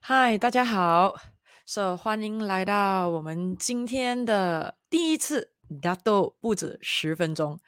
嗨，大家好，So 欢迎来到我们今天的第一次纳豆不止十分钟。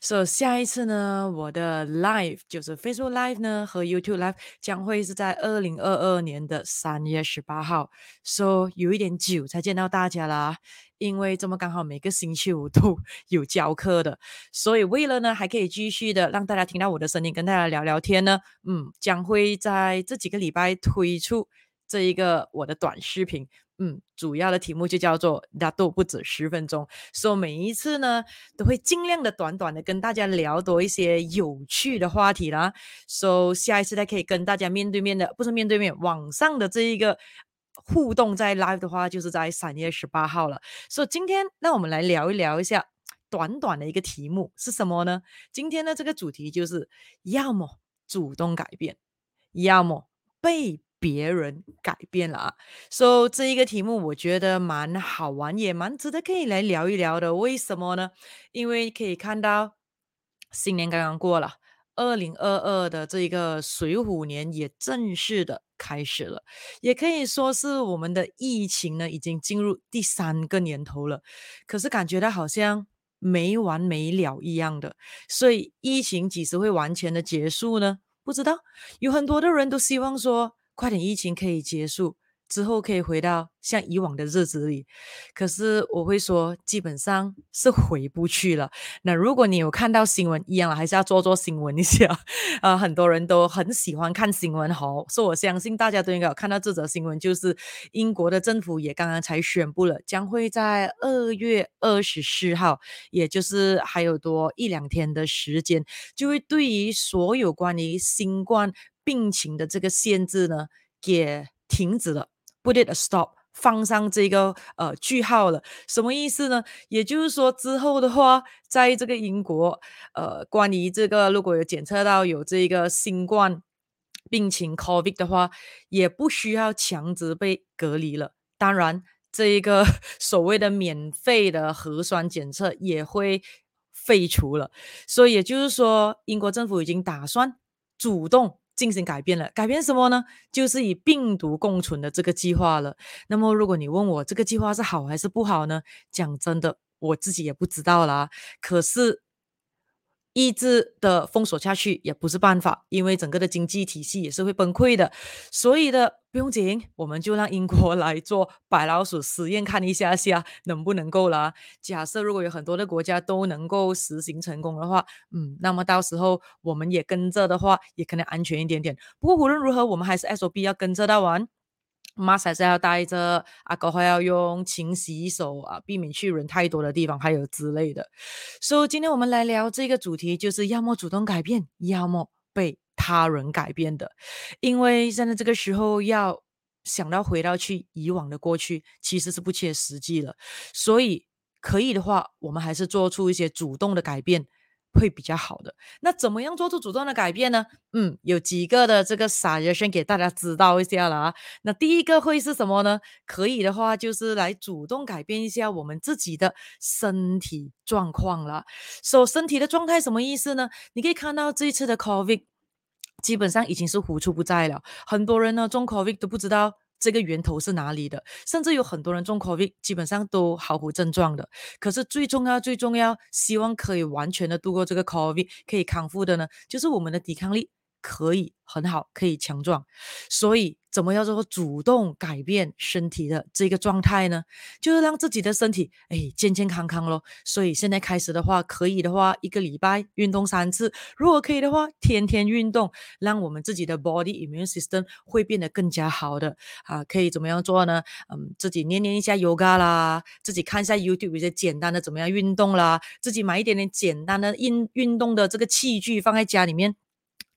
So 下一次呢，我的 Live 就是 Facebook Live 呢和 YouTube Live 将会是在二零二二年的三月十八号。So 有一点久才见到大家啦，因为这么刚好每个星期五都 有教课的，所以为了呢还可以继续的让大家听到我的声音，跟大家聊聊天呢，嗯，将会在这几个礼拜推出。这一个我的短视频，嗯，主要的题目就叫做“纳豆不止十分钟”，所以每一次呢都会尽量的短短的跟大家聊多一些有趣的话题啦。所以下一次再可以跟大家面对面的，不是面对面，网上的这一个互动在 live 的话，就是在三月十八号了。所以今天那我们来聊一聊一下短短的一个题目是什么呢？今天的这个主题就是要么主动改变，要么被。别人改变了啊，所以这一个题目我觉得蛮好玩，也蛮值得可以来聊一聊的。为什么呢？因为可以看到新年刚刚过了，二零二二的这个水虎年也正式的开始了，也可以说是我们的疫情呢已经进入第三个年头了。可是感觉到好像没完没了一样的，所以疫情几时会完全的结束呢？不知道，有很多的人都希望说。快点，疫情可以结束之后，可以回到像以往的日子里。可是我会说，基本上是回不去了。那如果你有看到新闻一样，还是要做做新闻一下。啊、呃，很多人都很喜欢看新闻，好，所以我相信大家都应该有看到这则新闻，就是英国的政府也刚刚才宣布了，将会在二月二十四号，也就是还有多一两天的时间，就会对于所有关于新冠。病情的这个限制呢，也停止了，put it a stop，放上这个呃句号了。什么意思呢？也就是说之后的话，在这个英国，呃，关于这个如果有检测到有这个新冠病情 COVID 的话，也不需要强制被隔离了。当然，这一个 所谓的免费的核酸检测也会废除了。所以也就是说，英国政府已经打算主动。进行改变了，改变什么呢？就是以病毒共存的这个计划了。那么，如果你问我这个计划是好还是不好呢？讲真的，我自己也不知道啦。可是。一直的封锁下去也不是办法，因为整个的经济体系也是会崩溃的。所以的不用紧，我们就让英国来做白老鼠实验，看一下下能不能够了。假设如果有很多的国家都能够实行成功的话，嗯，那么到时候我们也跟着的话，也可能安全一点点。不过无论如何，我们还是 SOP 要跟着到完。Mask 还是要带着，啊，狗还要用，勤洗手啊，避免去人太多的地方，还有之类的。所以今天我们来聊这个主题，就是要么主动改变，要么被他人改变的。因为现在这个时候要想到回到去以往的过去，其实是不切实际的。所以可以的话，我们还是做出一些主动的改变。会比较好的。那怎么样做出主动的改变呢？嗯，有几个的这个 suggestion 给大家知道一下了啊。那第一个会是什么呢？可以的话，就是来主动改变一下我们自己的身体状况了。说、so, 身体的状态什么意思呢？你可以看到这一次的 COVID 基本上已经是无处不在了。很多人呢中 COVID 都不知道。这个源头是哪里的？甚至有很多人中 COVID，基本上都毫无症状的。可是最重要、最重要，希望可以完全的度过这个 COVID，可以康复的呢，就是我们的抵抗力可以很好，可以强壮。所以。怎么样做主动改变身体的这个状态呢？就是让自己的身体哎健健康康咯。所以现在开始的话，可以的话一个礼拜运动三次，如果可以的话，天天运动，让我们自己的 body immune system 会变得更加好的啊。可以怎么样做呢？嗯，自己练练一下 yoga 啦，自己看一下 YouTube 一些简单的怎么样运动啦，自己买一点点简单的运运动的这个器具放在家里面。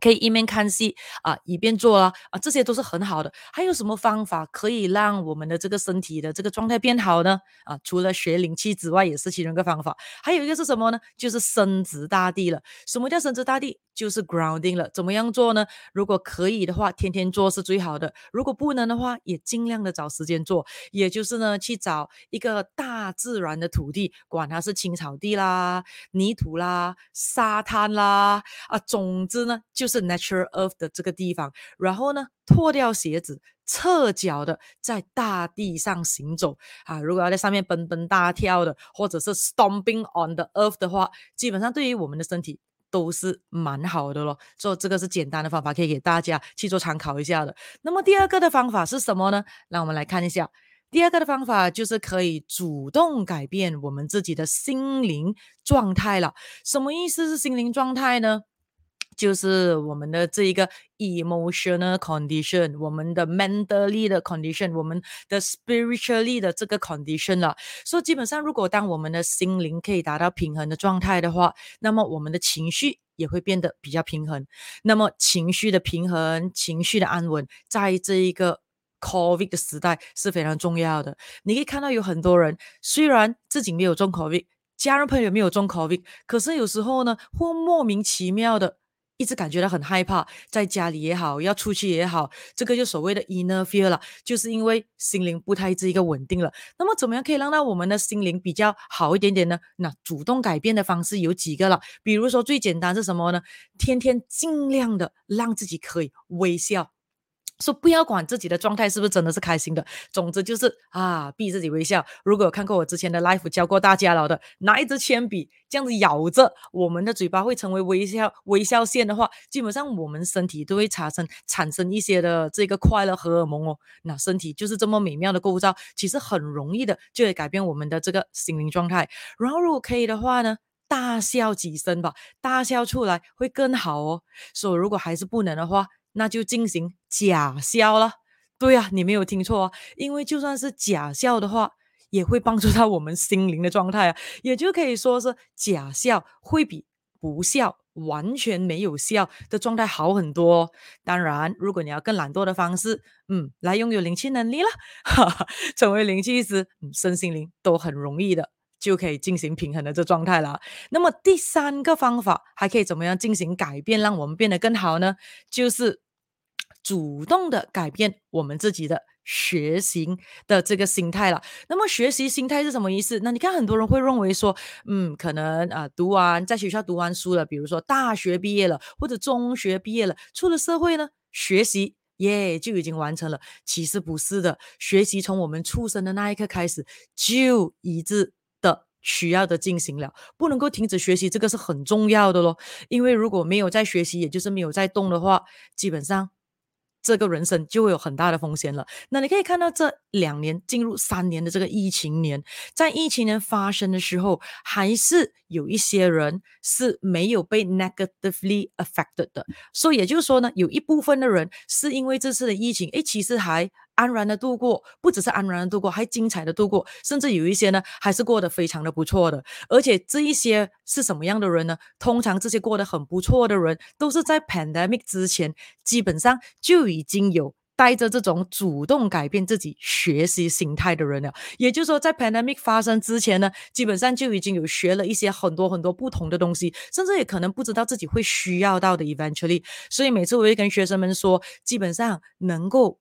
可以一面看戏啊，一边做啊，啊，这些都是很好的。还有什么方法可以让我们的这个身体的这个状态变好呢？啊，除了学灵气之外，也是其中一个方法。还有一个是什么呢？就是升职大地了。什么叫升职大地？就是 grounding 了。怎么样做呢？如果可以的话，天天做是最好的。如果不能的话，也尽量的找时间做。也就是呢，去找一个大自然的土地，管它是青草地啦、泥土啦、沙滩啦，啊，总之呢就。是 natural earth 的这个地方，然后呢，脱掉鞋子，侧脚的在大地上行走啊。如果要在上面蹦蹦大跳的，或者是 stomping on the earth 的话，基本上对于我们的身体都是蛮好的咯。所以这个是简单的方法，可以给大家去做参考一下的。那么第二个的方法是什么呢？让我们来看一下。第二个的方法就是可以主动改变我们自己的心灵状态了。什么意思是心灵状态呢？就是我们的这一个 emotional condition，我们的 mentally 的 condition，我们的 spiritually 的这个 condition 了。所以基本上，如果当我们的心灵可以达到平衡的状态的话，那么我们的情绪也会变得比较平衡。那么情绪的平衡，情绪的安稳，在这一个 COVID 的时代是非常重要的。你可以看到有很多人，虽然自己没有中 COVID，家人朋友没有中 COVID，可是有时候呢，会莫名其妙的一直感觉到很害怕，在家里也好，要出去也好，这个就所谓的 inner fear 了，就是因为心灵不太是一个稳定了。那么怎么样可以让到我们的心灵比较好一点点呢？那主动改变的方式有几个了，比如说最简单是什么呢？天天尽量的让自己可以微笑。说不要管自己的状态是不是真的是开心的，总之就是啊，逼自己微笑。如果有看过我之前的 life 教过大家了的，拿一支铅笔这样子咬着，我们的嘴巴会成为微笑微笑线的话，基本上我们身体都会产生产生一些的这个快乐荷尔蒙哦。那身体就是这么美妙的构造，其实很容易的就会改变我们的这个心灵状态。然后如果可以的话呢，大笑几声吧，大笑出来会更好哦。所以如果还是不能的话，那就进行假笑了。对呀、啊，你没有听错啊，因为就算是假笑的话，也会帮助到我们心灵的状态啊，也就可以说是假笑会比不笑、完全没有笑的状态好很多。当然，如果你要更懒惰的方式，嗯，来拥有灵气能力了，哈哈，成为灵气师，嗯，身心灵都很容易的。就可以进行平衡的这状态了。那么第三个方法还可以怎么样进行改变，让我们变得更好呢？就是主动的改变我们自己的学习的这个心态了。那么学习心态是什么意思？那你看很多人会认为说，嗯，可能啊、读完在学校读完书了，比如说大学毕业了或者中学毕业了，出了社会呢，学习耶就已经完成了。其实不是的，学习从我们出生的那一刻开始就一直。需要的进行了，不能够停止学习，这个是很重要的咯。因为如果没有在学习，也就是没有在动的话，基本上这个人生就会有很大的风险了。那你可以看到，这两年进入三年的这个疫情年，在疫情年发生的时候，还是有一些人是没有被 negatively affected 的。所以也就是说呢，有一部分的人是因为这次的疫情，诶，其实还。安然的度过，不只是安然的度过，还精彩的度过，甚至有一些呢，还是过得非常的不错的。而且这一些是什么样的人呢？通常这些过得很不错的人，都是在 pandemic 之前，基本上就已经有带着这种主动改变自己学习心态的人了。也就是说，在 pandemic 发生之前呢，基本上就已经有学了一些很多很多不同的东西，甚至也可能不知道自己会需要到的 eventually。所以每次我会跟学生们说，基本上能够。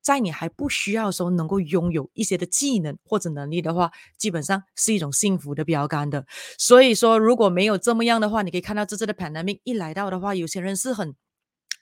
在你还不需要的时候，能够拥有一些的技能或者能力的话，基本上是一种幸福的标杆的。所以说，如果没有这么样的话，你可以看到这次的 pandemic 一来到的话，有些人是很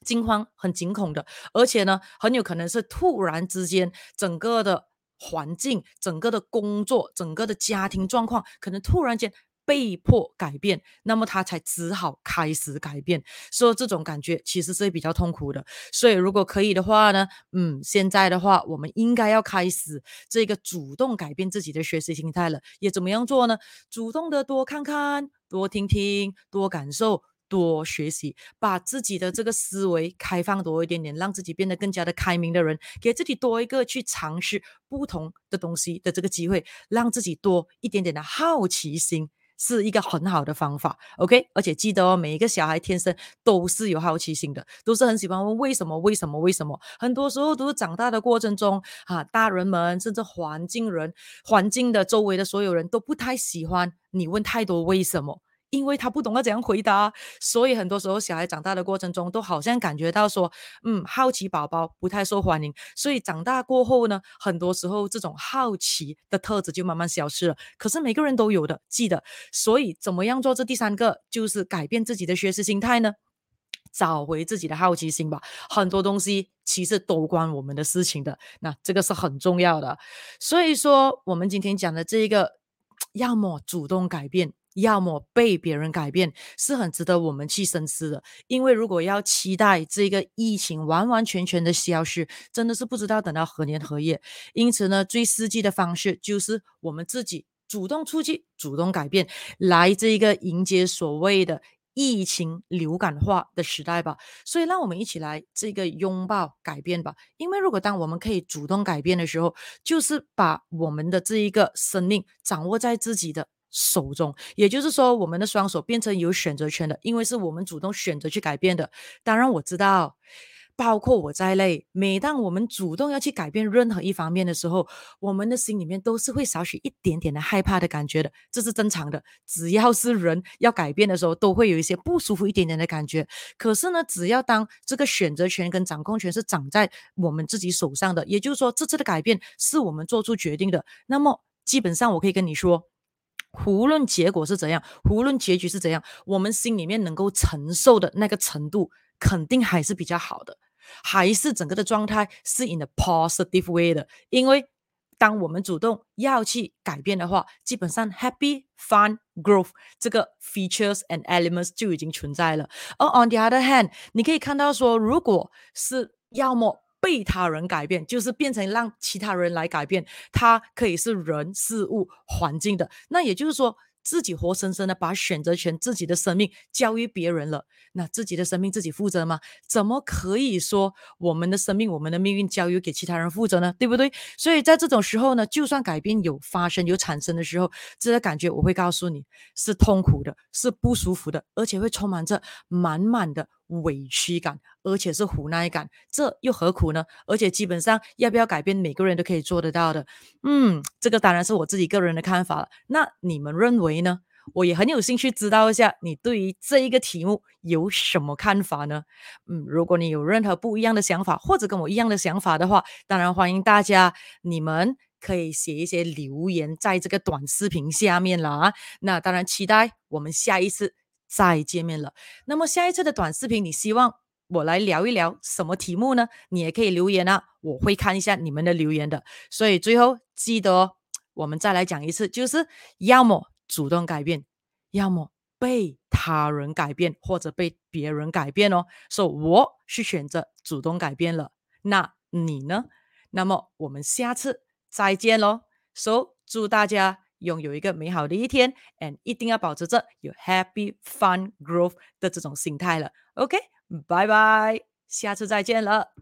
惊慌、很惊恐的，而且呢，很有可能是突然之间，整个的环境、整个的工作、整个的家庭状况，可能突然间。被迫改变，那么他才只好开始改变。所以这种感觉其实是比较痛苦的。所以如果可以的话呢，嗯，现在的话，我们应该要开始这个主动改变自己的学习心态了。也怎么样做呢？主动的多看看，多听听，多感受，多学习，把自己的这个思维开放多一点点，让自己变得更加的开明的人，给自己多一个去尝试不同的东西的这个机会，让自己多一点点的好奇心。是一个很好的方法，OK，而且记得哦，每一个小孩天生都是有好奇心的，都是很喜欢问为什么、为什么、为什么。很多时候都是长大的过程中，啊，大人们甚至环境人、环境的周围的所有人都不太喜欢你问太多为什么。因为他不懂得怎样回答，所以很多时候小孩长大的过程中，都好像感觉到说，嗯，好奇宝宝不太受欢迎。所以长大过后呢，很多时候这种好奇的特质就慢慢消失了。可是每个人都有的，记得。所以怎么样做这第三个，就是改变自己的学习心态呢？找回自己的好奇心吧。很多东西其实都关我们的事情的，那这个是很重要的。所以说，我们今天讲的这一个，要么主动改变。要么被别人改变，是很值得我们去深思的。因为如果要期待这个疫情完完全全的消失，真的是不知道等到何年何月。因此呢，最实际的方式就是我们自己主动出击，主动改变，来这一个迎接所谓的疫情流感化的时代吧。所以，让我们一起来这个拥抱改变吧。因为如果当我们可以主动改变的时候，就是把我们的这一个生命掌握在自己的。手中，也就是说，我们的双手变成有选择权的，因为是我们主动选择去改变的。当然，我知道，包括我在内，每当我们主动要去改变任何一方面的时候，我们的心里面都是会少许一点点的害怕的感觉的，这是正常的。只要是人要改变的时候，都会有一些不舒服一点点的感觉。可是呢，只要当这个选择权跟掌控权是掌在我们自己手上的，也就是说，这次的改变是我们做出决定的，那么基本上我可以跟你说。无论结果是怎样，无论结局是怎样，我们心里面能够承受的那个程度，肯定还是比较好的，还是整个的状态是 in a positive way 的。因为当我们主动要去改变的话，基本上 happy fun growth 这个 features and elements 就已经存在了。而 on the other hand，你可以看到说，如果是要么。被他人改变，就是变成让其他人来改变。它可以是人、事物、环境的。那也就是说，自己活生生的把选择权、自己的生命交于别人了。那自己的生命自己负责吗？怎么可以说我们的生命、我们的命运交由给其他人负责呢？对不对？所以在这种时候呢，就算改变有发生、有产生的时候，这个感觉我会告诉你是痛苦的，是不舒服的，而且会充满着满满的。委屈感，而且是无奈感，这又何苦呢？而且基本上要不要改变，每个人都可以做得到的。嗯，这个当然是我自己个人的看法了。那你们认为呢？我也很有兴趣知道一下你对于这一个题目有什么看法呢？嗯，如果你有任何不一样的想法，或者跟我一样的想法的话，当然欢迎大家，你们可以写一些留言在这个短视频下面了啊。那当然期待我们下一次。再见面了。那么下一次的短视频，你希望我来聊一聊什么题目呢？你也可以留言啊，我会看一下你们的留言的。所以最后记得哦，我们再来讲一次，就是要么主动改变，要么被他人改变或者被别人改变哦。所以我是选择主动改变了，那你呢？那么我们下次再见喽。So 祝大家。拥有一个美好的一天，and 一定要保持着有 happy fun growth 的这种心态了。OK，拜拜，下次再见了。